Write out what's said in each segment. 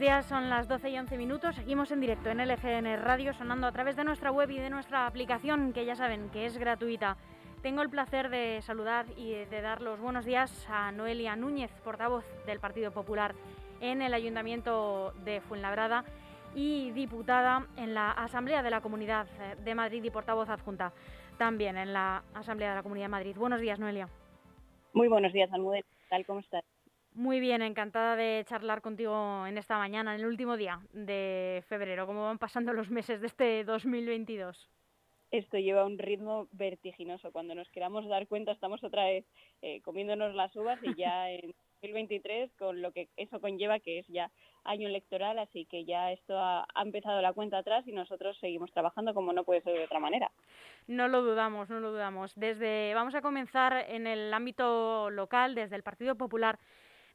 días, son las 12 y 11 minutos. Seguimos en directo en LGN Radio, sonando a través de nuestra web y de nuestra aplicación, que ya saben que es gratuita. Tengo el placer de saludar y de dar los buenos días a Noelia Núñez, portavoz del Partido Popular en el Ayuntamiento de Fuenlabrada y diputada en la Asamblea de la Comunidad de Madrid y portavoz adjunta también en la Asamblea de la Comunidad de Madrid. Buenos días, Noelia. Muy buenos días, Almudena. ¿Tal cómo estás? Muy bien, encantada de charlar contigo en esta mañana, en el último día de febrero. ¿Cómo van pasando los meses de este 2022? Esto lleva un ritmo vertiginoso. Cuando nos queramos dar cuenta, estamos otra vez eh, comiéndonos las uvas y ya en 2023, con lo que eso conlleva, que es ya año electoral, así que ya esto ha, ha, empezado la cuenta atrás y nosotros seguimos trabajando como no puede ser de otra manera. No lo dudamos, no lo dudamos. Desde vamos a comenzar en el ámbito local, desde el Partido Popular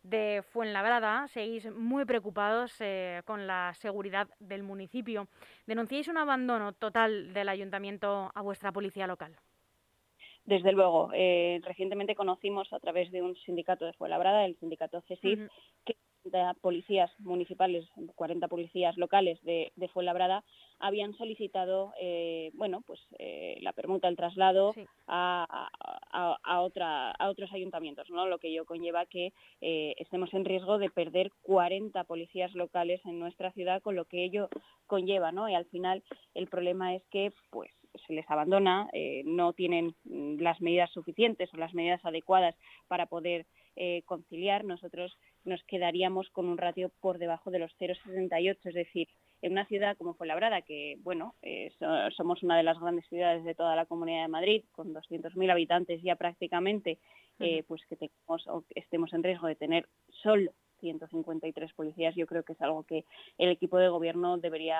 de Fuenlabrada seguís muy preocupados eh, con la seguridad del municipio. ¿Denunciáis un abandono total del ayuntamiento a vuestra policía local? Desde luego. Eh, recientemente conocimos a través de un sindicato de Fuenlabrada, el sindicato CESIF, uh -huh. que policías municipales, 40 policías locales de, de Fuenlabrada habían solicitado eh, bueno, pues, eh, la permuta, el traslado sí. a, a, a, otra, a otros ayuntamientos, ¿no? lo que ello conlleva que eh, estemos en riesgo de perder 40 policías locales en nuestra ciudad, con lo que ello conlleva. ¿no? Y al final el problema es que pues, se les abandona, eh, no tienen las medidas suficientes o las medidas adecuadas para poder eh, conciliar, nosotros nos quedaríamos con un ratio por debajo de los 0,68, es decir, en una ciudad como Fuenlabrada, que bueno, eh, so, somos una de las grandes ciudades de toda la Comunidad de Madrid, con 200.000 habitantes ya prácticamente, eh, pues que tengamos o que estemos en riesgo de tener solo 153 policías, yo creo que es algo que el equipo de gobierno debería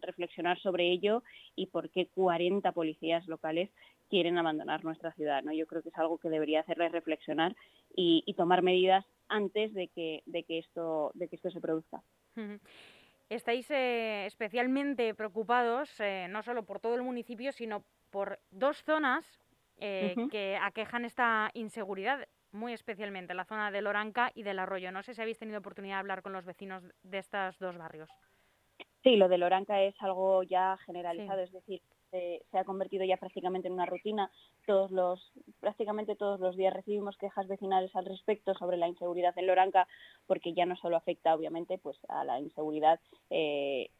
reflexionar sobre ello y por qué 40 policías locales quieren abandonar nuestra ciudad. ¿no? Yo creo que es algo que debería hacerles reflexionar y, y tomar medidas antes de que, de que, esto, de que esto se produzca. Estáis eh, especialmente preocupados eh, no solo por todo el municipio, sino por dos zonas eh, uh -huh. que aquejan esta inseguridad muy especialmente la zona del Oranca y del Arroyo. No sé si habéis tenido oportunidad de hablar con los vecinos de estos dos barrios. Sí, lo del Oranca es algo ya generalizado, sí. es decir, se, ha convertido ya prácticamente en una rutina. Todos los, prácticamente todos los días recibimos quejas vecinales al respecto sobre la inseguridad en Loranca, porque ya no solo afecta, obviamente, pues a la inseguridad eh,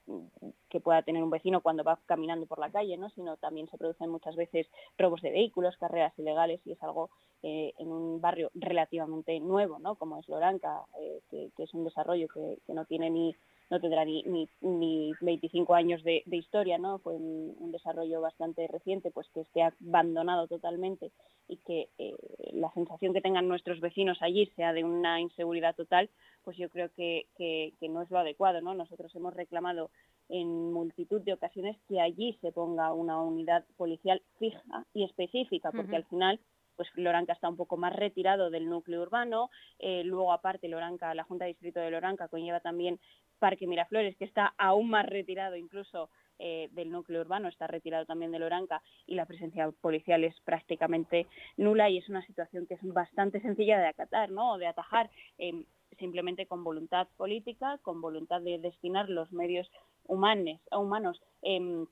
que pueda tener un vecino cuando va caminando por la calle, ¿no? sino también se producen muchas veces robos de vehículos, carreras ilegales, y es algo eh, en un barrio relativamente nuevo, ¿no? como es Loranca, eh, que, que, es un desarrollo que, que no tiene ni no tendrá ni, ni, ni 25 años de, de historia, ¿no? Fue un, un, desarrollo bastante reciente, pues que esté abandonado totalmente y que eh, la sensación que tengan nuestros vecinos allí sea de una inseguridad total, pues yo creo que, que, que no es lo adecuado, ¿no? Nosotros hemos reclamado en multitud de ocasiones que allí se ponga una unidad policial fija y específica, porque uh -huh. al final pues Loranca está un poco más retirado del núcleo urbano, eh, luego aparte Loranca, la Junta de Distrito de Loranca conlleva también Parque Miraflores, que está aún más retirado incluso eh, del núcleo urbano, está retirado también de Loranca y la presencia policial es prácticamente nula y es una situación que es bastante sencilla de acatar, ¿no? O de atajar. Eh, simplemente con voluntad política, con voluntad de destinar los medios humanos eh,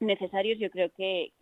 necesarios, yo creo que,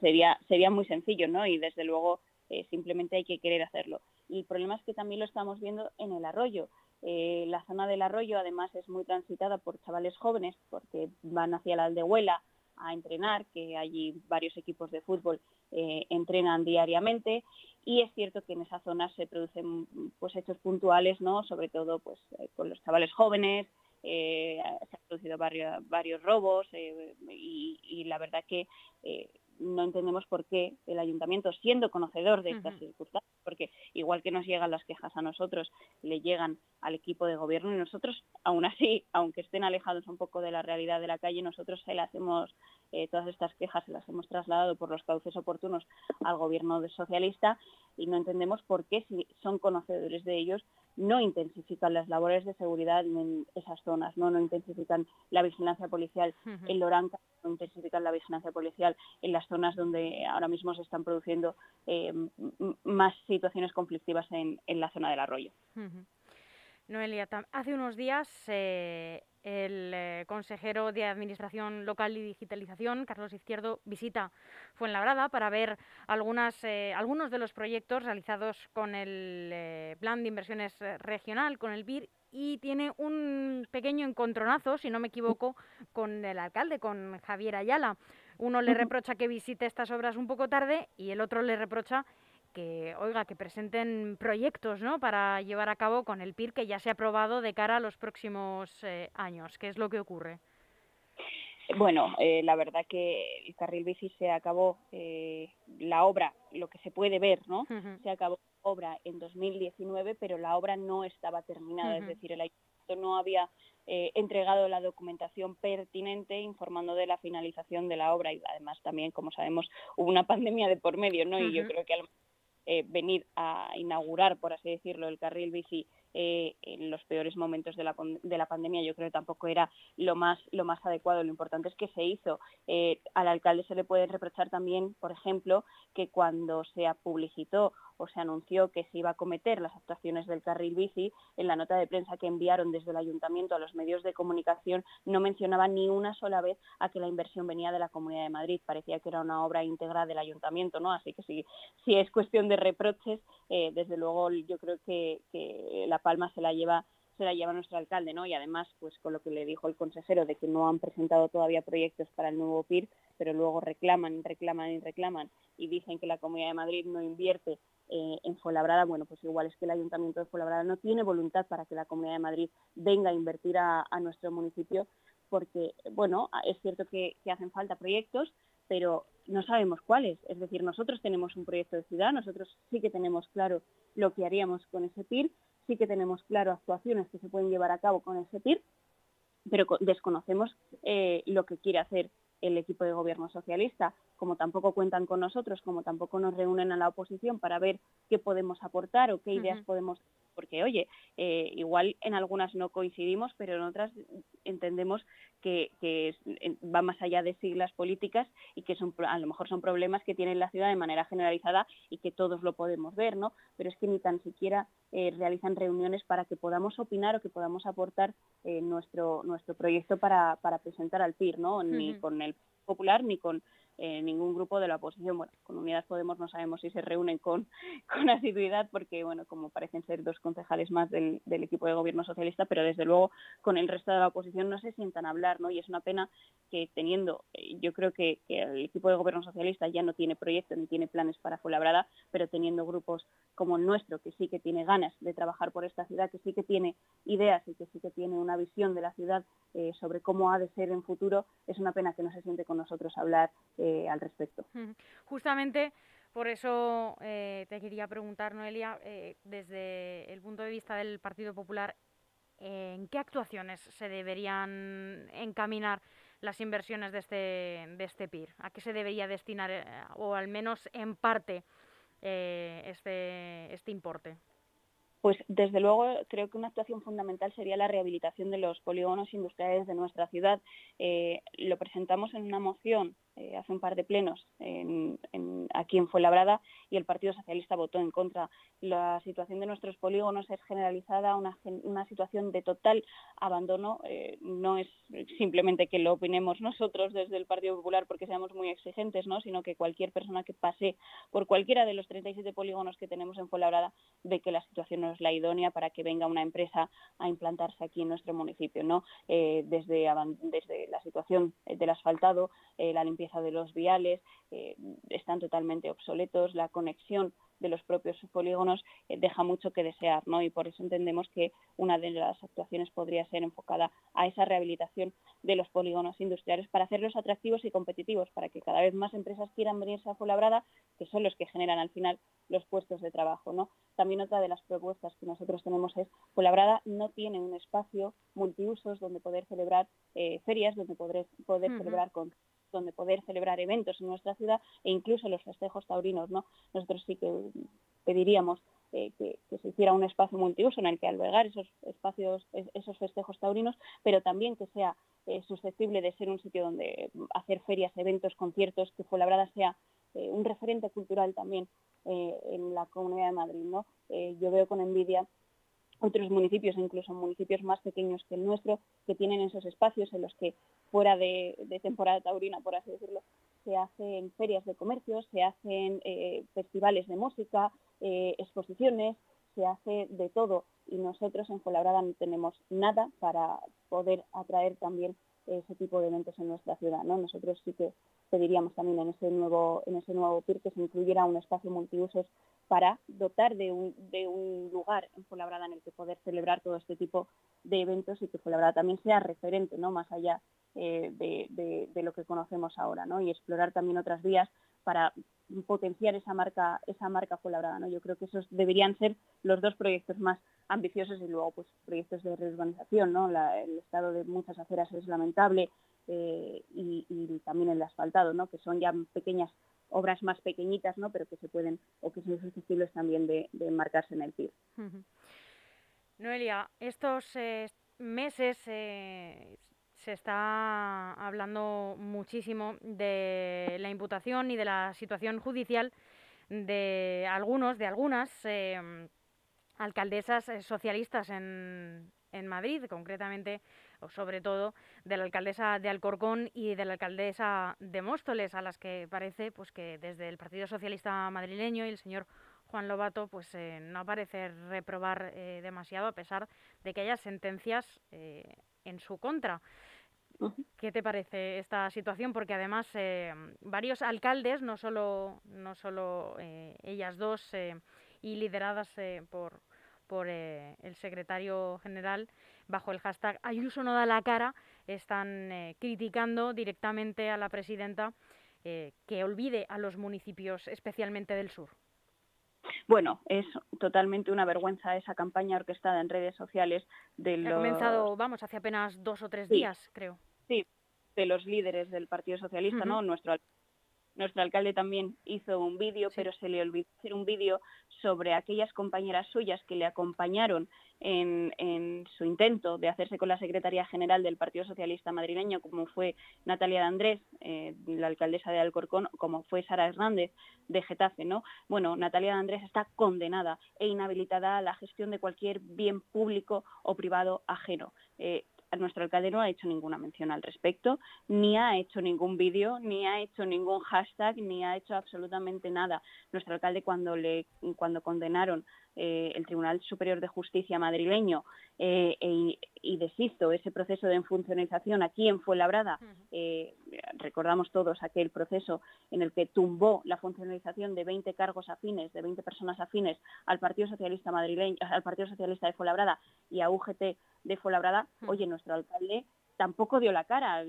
sería, sería muy sencillo, ¿no? Y desde luego eh, simplemente hay que querer hacerlo. Y el problema es que también lo estamos viendo en el arroyo. Eh, la zona del arroyo además es muy transitada por chavales jóvenes porque van hacia la aldehuela a entrenar, que allí varios equipos de fútbol eh, entrenan diariamente y es cierto que en esa zona se producen pues hechos puntuales, ¿no? Sobre todo pues eh, con los chavales jóvenes, se han producido varios, robos y, la verdad que no entendemos por qué el ayuntamiento, siendo conocedor de estas uh -huh. circunstancias, porque igual que nos llegan las quejas a nosotros, le llegan al equipo de gobierno y nosotros, aún así, aunque estén alejados un poco de la realidad de la calle, nosotros se las hemos, eh, todas estas quejas se las hemos trasladado por los cauces oportunos al gobierno socialista y no entendemos por qué, si son conocedores de ellos, no intensifican las labores de seguridad en esas zonas, no, no intensifican la vigilancia policial uh -huh. en Loranca, no intensifican la vigilancia policial en las zonas donde ahora mismo se están produciendo eh, más situaciones conflictivas en, en, la zona del arroyo. Uh -huh. Noelia, hace unos días el consejero de Administración Local y Digitalización, Carlos Izquierdo, visita Fuenlabrada para ver algunas, algunos de los proyectos realizados con el Plan de Inversiones Regional, con el BIR, y tiene un pequeño encontronazo, si no me equivoco, con el alcalde, con Javier Ayala. Uno le reprocha que visite estas obras un poco tarde y el otro le reprocha que, oiga, que presenten proyectos ¿no? para llevar a cabo con el PIR que ya se ha aprobado de cara a los próximos eh, años. ¿Qué es lo que ocurre? Bueno, eh, la verdad que el carril bici se acabó, eh, la obra, lo que se puede ver, ¿no? Se acabó obra en 2019, pero la obra no estaba terminada, es decir, el ayuntamiento no había eh, entregado la documentación pertinente informando de la finalización de la obra y además también, como sabemos, hubo una pandemia de por medio, ¿no? Y yo creo que eh, venir a inaugurar, por así decirlo, el carril bici eh, en los peores momentos de la, de la pandemia yo creo que tampoco era lo más, lo más adecuado. Lo importante es que se hizo. Eh, al alcalde se le puede reprochar también, por ejemplo, que cuando se publicitó o se anunció que se iba a cometer las actuaciones del carril bici, en la nota de prensa que enviaron desde el ayuntamiento a los medios de comunicación no mencionaba ni una sola vez a que la inversión venía de la Comunidad de Madrid. Parecía que era una obra íntegra del ayuntamiento, ¿no? Así que si, si es cuestión de reproches, eh, desde luego yo creo que, la palma se la lleva se la lleva nuestro alcalde, ¿no? Y además, pues con lo que le dijo el consejero de que no han presentado todavía proyectos para el nuevo PIR, pero luego reclaman, reclaman y reclaman y dicen que la Comunidad de Madrid no invierte eh, en Fuenlabrada, bueno, pues igual es que el Ayuntamiento de Fuenlabrada no tiene voluntad para que la Comunidad de Madrid venga a invertir a, nuestro municipio, porque, bueno, es cierto que, hacen falta proyectos, pero no sabemos cuáles. Es decir, nosotros tenemos un proyecto de ciudad, nosotros sí que tenemos claro lo que haríamos con ese PIR, sí que tenemos claro actuaciones que se pueden llevar a cabo con ese PIR, pero desconocemos eh, lo que quiere hacer el equipo de gobierno socialista, como tampoco cuentan con nosotros, como tampoco nos reúnen a la oposición para ver qué podemos aportar o qué ideas podemos porque oye, eh, igual en algunas no coincidimos, pero en otras entendemos que, va más allá de siglas políticas y que son, a lo mejor son problemas que tiene la ciudad de manera generalizada y que todos lo podemos ver, ¿no? Pero es que ni tan siquiera eh, realizan reuniones para que podamos opinar o que podamos aportar eh, nuestro, nuestro proyecto para, para presentar al PIR, ¿no? Ni con el Popular ni con eh, ningún grupo de la oposición. Bueno, con Unidas Podemos no sabemos si se reúnen con, con asiduidad porque, bueno, como parecen ser dos concejales más del, equipo de gobierno socialista, pero desde luego con el resto de la oposición no se sientan a hablar, ¿no? Y es una pena que teniendo, eh, yo creo que, el equipo de gobierno socialista ya no tiene proyectos ni tiene planes para Fuenlabrada, pero teniendo grupos como el nuestro, que sí que tiene ganas de trabajar por esta ciudad, que sí que tiene ideas y que sí que tiene una visión de la ciudad eh, sobre cómo ha de ser en futuro, es una pena que no se siente con nosotros hablar al respecto. Justamente por eso eh, te quería preguntar, Noelia, eh, desde el punto de vista del Partido Popular, ¿en qué actuaciones se deberían encaminar las inversiones de este, de este PIR? ¿A qué se debería destinar, o al menos en parte, este, este importe? Pues desde luego creo que una actuación fundamental sería la rehabilitación de los polígonos industriales de nuestra ciudad. Eh, lo presentamos en una moción eh, hace un par de plenos en, aquí en Fuenlabrada y el Partido Socialista votó en contra. La situación de nuestros polígonos es generalizada, una, una situación de total abandono. Eh, no es simplemente que lo opinemos nosotros desde el Partido Popular porque seamos muy exigentes, ¿no? sino que cualquier persona que pase por cualquiera de los 37 polígonos que tenemos en Fuenlabrada ve que la situación no es la idónea para que venga una empresa a implantarse aquí en nuestro municipio. ¿no? Eh, desde, desde la situación del asfaltado, la limpieza de los viales eh, están totalmente obsoletos, la conexión de los propios polígonos eh, deja mucho que desear, ¿no? Y por eso entendemos que una de las actuaciones podría ser enfocada a esa rehabilitación de los polígonos industriales para hacerlos atractivos y competitivos, para que cada vez más empresas quieran venirse a Fuenlabrada, que son los que generan al final los puestos de trabajo, ¿no? También otra de las propuestas que nosotros tenemos es Fuenlabrada no tiene un espacio multiusos donde poder celebrar eh, ferias, donde poder, poder celebrar con donde poder celebrar eventos en nuestra ciudad e incluso los festejos taurinos, ¿no? Nosotros sí que pediríamos eh, que, se hiciera un espacio multiuso en el que albergar esos espacios, esos festejos taurinos, pero también que sea eh, susceptible de ser un sitio donde hacer ferias, eventos, conciertos, que Fuenlabrada sea eh, un referente cultural también en la Comunidad de Madrid, ¿no? yo veo con envidia otros municipios, incluso municipios más pequeños que el nuestro, que tienen esos espacios en los que fuera de, temporada taurina, por así decirlo, se hacen ferias de comercio, se hacen eh, festivales de música, eh, exposiciones, se hace de todo y nosotros en Fuenlabrada no tenemos nada para poder atraer también ese tipo de eventos en nuestra ciudad. ¿no? Nosotros sí que pediríamos también en ese nuevo, en ese nuevo PIR que se incluyera un espacio multiusos para dotar de un, lugar en Fuenlabrada en el que poder celebrar todo este tipo de eventos y que Fuenlabrada también sea referente, ¿no? más allá eh, de, lo que conocemos ahora, ¿no? y explorar también otras vías para potenciar esa marca, esa marca Fuenlabrada. ¿no? Yo creo que esos deberían ser los dos proyectos más ambiciosos y luego pues proyectos de reurbanización, ¿no? el estado de muchas aceras es lamentable eh, y, también el asfaltado, ¿no? que son ya pequeñas obras más pequeñitas, ¿no? pero que se pueden o que son susceptibles también de, de marcarse en el PIB. Noelia, estos eh, meses eh, se está hablando muchísimo de la imputación y de la situación judicial de algunos, de algunas alcaldesas eh, socialistas en, en Madrid, concretamente sobre todo de la alcaldesa de Alcorcón y de la alcaldesa de Móstoles, a las que parece pues que desde el Partido Socialista madrileño y el señor Juan Lobato pues eh, no parece reprobar eh, demasiado a pesar de que haya sentencias en su contra. ¿Qué te parece esta situación? Porque además varios alcaldes, no solo, no solo ellas dos y lideradas por, por eh, el secretario general bajo el hashtag Ayuso no da la cara, están eh, criticando directamente a la presidenta eh, que olvide a los municipios, especialmente del sur. Bueno, es totalmente una vergüenza esa campaña orquestada en redes sociales de los... Ha comenzado, vamos, hace apenas dos o tres días, creo. Sí, de los líderes del Partido Socialista, ¿no? Nuestro nuestro alcalde también hizo un vídeo, pero se le olvidó hacer un vídeo sobre aquellas compañeras suyas que le acompañaron en, su intento de hacerse con la Secretaría General del Partido Socialista madrileño, como fue Natalia de Andrés, eh, la alcaldesa de Alcorcón, como fue Sara Hernández de Getafe. ¿no? Bueno, Natalia de Andrés está condenada e inhabilitada a la gestión de cualquier bien público o privado ajeno. Eh, nuestro alcalde no ha hecho ninguna mención al respecto, ni ha hecho ningún vídeo, ni ha hecho ningún hashtag, ni ha hecho absolutamente nada. Nuestro alcalde cuando le cuando condenaron eh, el Tribunal Superior de Justicia madrileño eh, e, y deshizo ese proceso de funcionalización aquí en Fuenlabrada, eh, recordamos todos aquel proceso en el que tumbó la funcionalización de 20 cargos afines, de 20 personas afines al Partido Socialista madrileño, al Partido Socialista de Fuenlabrada y a UGT de Fuenlabrada, oye, nuestro alcalde tampoco dio la cara.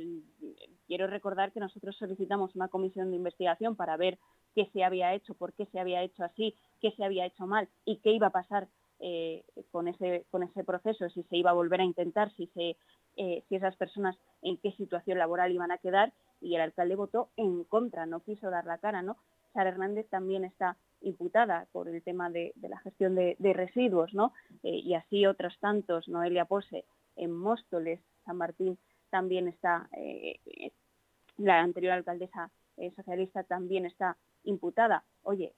Quiero recordar que nosotros solicitamos una comisión de investigación para ver qué se había hecho, por qué se había hecho así, qué se había hecho mal y qué iba a pasar eh, con, ese, con ese proceso, si se iba a volver a intentar, si, se, eh, si esas personas en qué situación laboral iban a quedar y el alcalde votó en contra, no quiso dar la cara, ¿no? Sara Hernández también está imputada por el tema de, la gestión de, residuos, ¿no? Eh, y así otros tantos, Noelia Pose, en Móstoles, San Martín, también está, la anterior alcaldesa socialista también está imputada. Oye,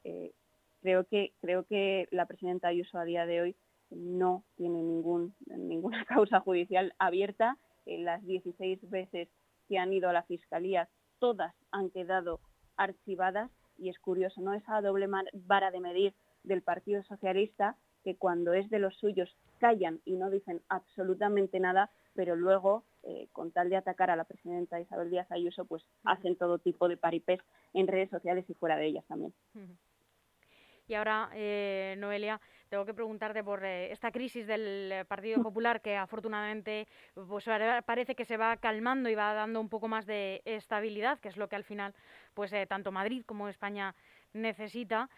creo que creo que la presidenta Ayuso a día de hoy no tiene ninguna causa judicial abierta. las 16 veces que han ido a la fiscalía, todas han quedado archivadas y es curioso, ¿no? Esa doble vara de medir del Partido Socialista que cuando es de los suyos callan y no dicen absolutamente nada, pero luego, eh, con tal de atacar a la presidenta Isabel Díaz Ayuso, pues hacen todo tipo de paripés en redes sociales y fuera de ellas también. Y ahora, eh, Noelia, tengo que preguntarte por eh, esta crisis del eh, Partido Popular que afortunadamente pues, parece que se va calmando y va dando un poco más de estabilidad, que es lo que al final pues tanto Madrid como España necesita.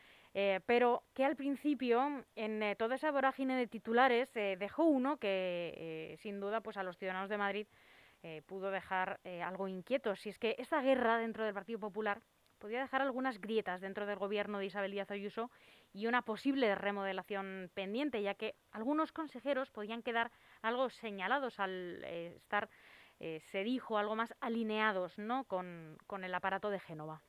Pero que al principio, en toda esa vorágine de titulares, dejó uno que sin duda pues a los ciudadanos de Madrid pudo dejar algo inquietos. Si es que esta guerra dentro del Partido Popular podría dejar algunas grietas dentro del gobierno de Isabel Díaz Ayuso y una posible remodelación pendiente, ya que algunos consejeros podían quedar algo señalados al eh, estar, eh, se dijo, algo más alineados ¿no? con, con el aparato de Génova.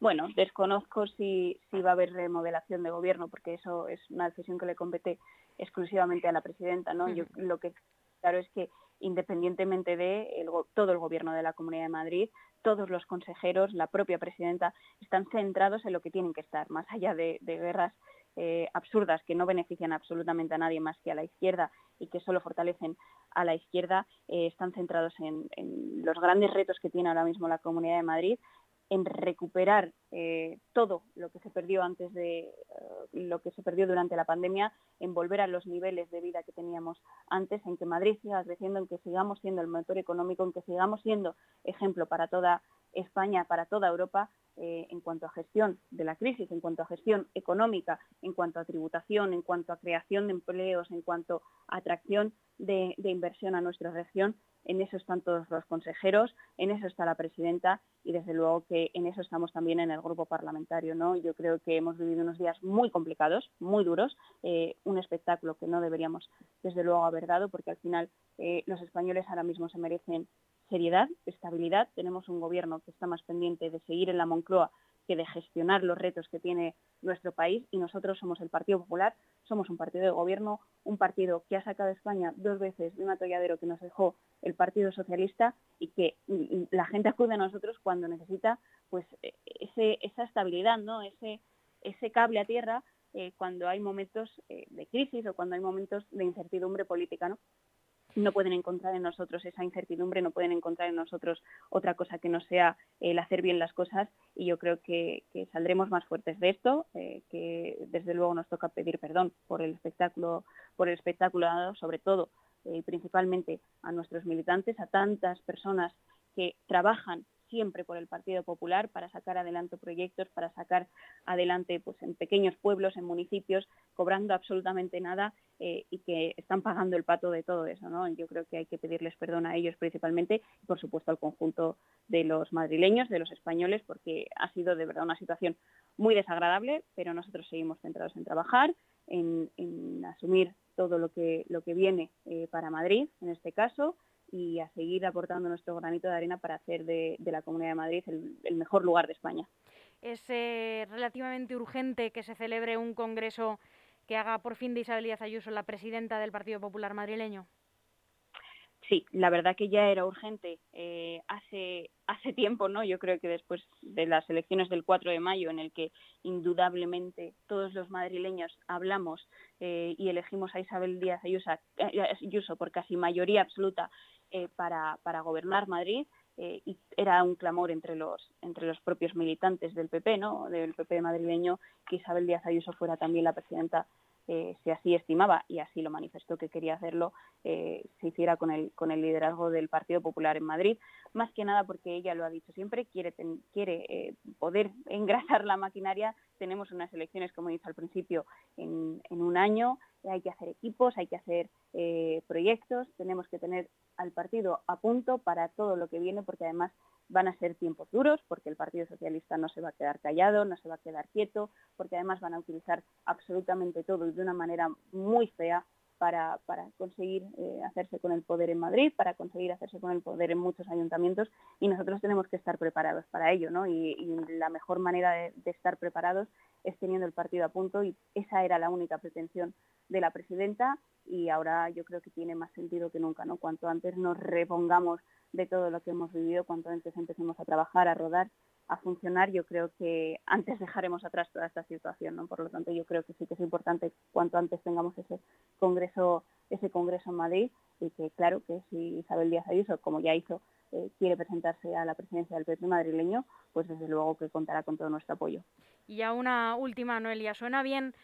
Bueno, desconozco si, si va a haber remodelación de gobierno, porque eso es una decisión que le compete exclusivamente a la presidenta, ¿no? Yo lo que claro es que independientemente de todo el gobierno de la Comunidad de Madrid, todos los consejeros, la propia presidenta, están centrados en lo que tienen que estar, más allá de, guerras eh, absurdas que no benefician absolutamente a nadie más que a la izquierda y que solo fortalecen a la izquierda, eh, están centrados en, los grandes retos que tiene ahora mismo la Comunidad de Madrid, en recuperar eh, todo lo que se perdió antes de eh, lo que se perdió durante la pandemia, en volver a los niveles de vida que teníamos antes, en que Madrid siga creciendo, en que sigamos siendo el motor económico, en que sigamos siendo ejemplo para toda España, para toda Europa, eh, en cuanto a gestión de la crisis, en cuanto a gestión económica, en cuanto a tributación, en cuanto a creación de empleos, en cuanto a atracción de inversión a nuestra región en eso están todos los consejeros, en eso está la presidenta y desde luego que en eso estamos también en el grupo parlamentario. ¿no? Yo creo que hemos vivido unos días muy complicados, muy duros, eh, un espectáculo que no deberíamos desde luego haber dado porque al final eh, los españoles ahora mismo se merecen seriedad, estabilidad. Tenemos un gobierno que está más pendiente de seguir en la Moncloa que de gestionar los retos que tiene nuestro país y nosotros somos el Partido Popular, somos un partido de gobierno, un partido que ha sacado a España dos veces de un atolladero que nos dejó el Partido Socialista y que la gente acude a nosotros cuando necesita pues e, esa estabilidad, ¿no? ese, ese cable a tierra eh, cuando hay momentos eh, de crisis o cuando hay momentos de incertidumbre política. ¿no? No pueden encontrar en nosotros esa incertidumbre, no pueden encontrar en nosotros otra cosa que no sea el hacer bien las cosas y yo creo que, saldremos más fuertes de esto, eh, que desde luego nos toca pedir perdón por el espectáculo, por el espectáculo dado, sobre todo y eh, principalmente a nuestros militantes, a tantas personas que trabajan siempre por el Partido Popular para sacar adelante proyectos, para sacar adelante pues, en pequeños pueblos, en municipios, cobrando absolutamente nada eh, y que están pagando el pato de todo eso. ¿no? Yo creo que hay que pedirles perdón a ellos principalmente y, por supuesto, al conjunto de los madrileños, de los españoles, porque ha sido de verdad una situación muy desagradable, pero nosotros seguimos centrados en trabajar, en, asumir todo lo que, lo que viene eh, para Madrid, en este caso, y a seguir aportando nuestro granito de arena para hacer de, la Comunidad de Madrid el, mejor lugar de España. Es eh, relativamente urgente que se celebre un congreso que haga por fin de Isabel Díaz Ayuso la presidenta del Partido Popular madrileño. Sí, la verdad que ya era urgente eh, hace, hace tiempo, ¿no? Yo creo que después de las elecciones del 4 de mayo, en el que indudablemente todos los madrileños hablamos eh, y elegimos a Isabel Díaz Ayuso por casi mayoría absoluta eh, para, para, gobernar Madrid eh, y era un clamor entre los entre los propios militantes del PP, ¿no? Del PP madrileño que Isabel Díaz Ayuso fuera también la presidenta eh, si así estimaba y así lo manifestó que quería hacerlo, se hiciera con el, con el liderazgo del Partido Popular en Madrid, más que nada porque ella lo ha dicho siempre, quiere, quiere poder engrasar la maquinaria, tenemos unas elecciones, como dicho al principio, en un año, hay que hacer equipos, hay que hacer proyectos, tenemos que tener al partido a punto para todo lo que viene, porque además van a ser tiempos duros, porque el Partido Socialista no se va a quedar callado, no se va a quedar quieto, porque además van a utilizar absolutamente todo y de una manera muy fea para, para conseguir eh, hacerse con el poder en Madrid, para conseguir hacerse con el poder en muchos ayuntamientos y nosotros tenemos que estar preparados para ello, ¿no? Y, la mejor manera de, de, estar preparados es teniendo el partido a punto y esa era la única pretensión de la presidenta y ahora yo creo que tiene más sentido que nunca, ¿no? Cuanto antes nos repongamos de todo lo que hemos vivido, cuanto antes empecemos a trabajar, a rodar, a funcionar, yo creo que antes dejaremos atrás toda esta situación, ¿no? Por lo tanto, yo creo que sí que es importante cuanto antes tengamos ese congreso, ese congreso en Madrid y que claro que si Isabel Díaz Ayuso, como ya hizo, eh, quiere presentarse a la presidencia del PP madrileño, pues desde luego que contará con todo nuestro apoyo. Y ya una última, Noelia, suena bien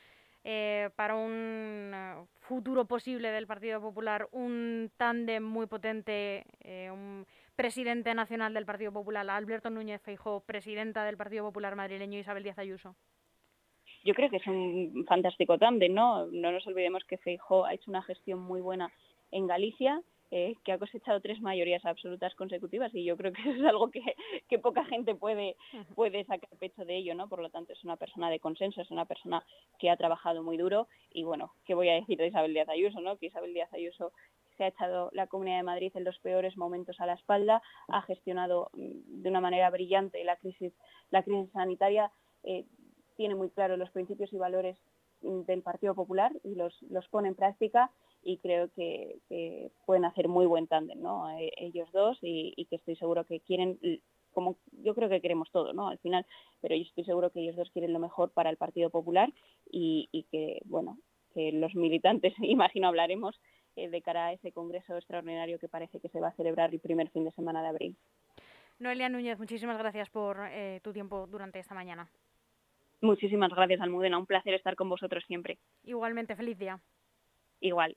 eh, para un eh, futuro posible del Partido Popular un tándem muy potente, eh, un presidente nacional del Partido Popular, Alberto Núñez Feijóo, presidenta del Partido Popular madrileño, Isabel Díaz Ayuso? Yo creo que es un fantástico tándem, ¿no? No nos olvidemos que Feijóo ha hecho una gestión muy buena en Galicia, eh, que ha cosechado tres mayorías absolutas consecutivas y yo creo que eso es algo que, que, poca gente puede, puede sacar pecho de ello, ¿no? Por lo tanto, es una persona de consenso, es una persona que ha trabajado muy duro y bueno, ¿qué voy a decir de Isabel Díaz Ayuso, no? Que Isabel Díaz Ayuso se ha echado la Comunidad de Madrid en los peores momentos a la espalda, ha gestionado mm, de una manera brillante la crisis, la crisis sanitaria, eh, tiene muy claro los principios y valores del Partido Popular y los, los pone en práctica y creo que, pueden hacer muy buen tándem, ¿no? Eh, ellos dos y, que estoy seguro que quieren, como yo creo que queremos todo, ¿no? Al final, pero yo estoy seguro que ellos dos quieren lo mejor para el Partido Popular y, y que, bueno, que los militantes, imagino hablaremos, eh, de cara a ese congreso extraordinario que parece que se va a celebrar el primer fin de semana de abril. Noelia Núñez, muchísimas gracias por eh, tu tiempo durante esta mañana. Muchísimas gracias, Almudena. Un placer estar con vosotros siempre. Igualmente, feliz día. Igual.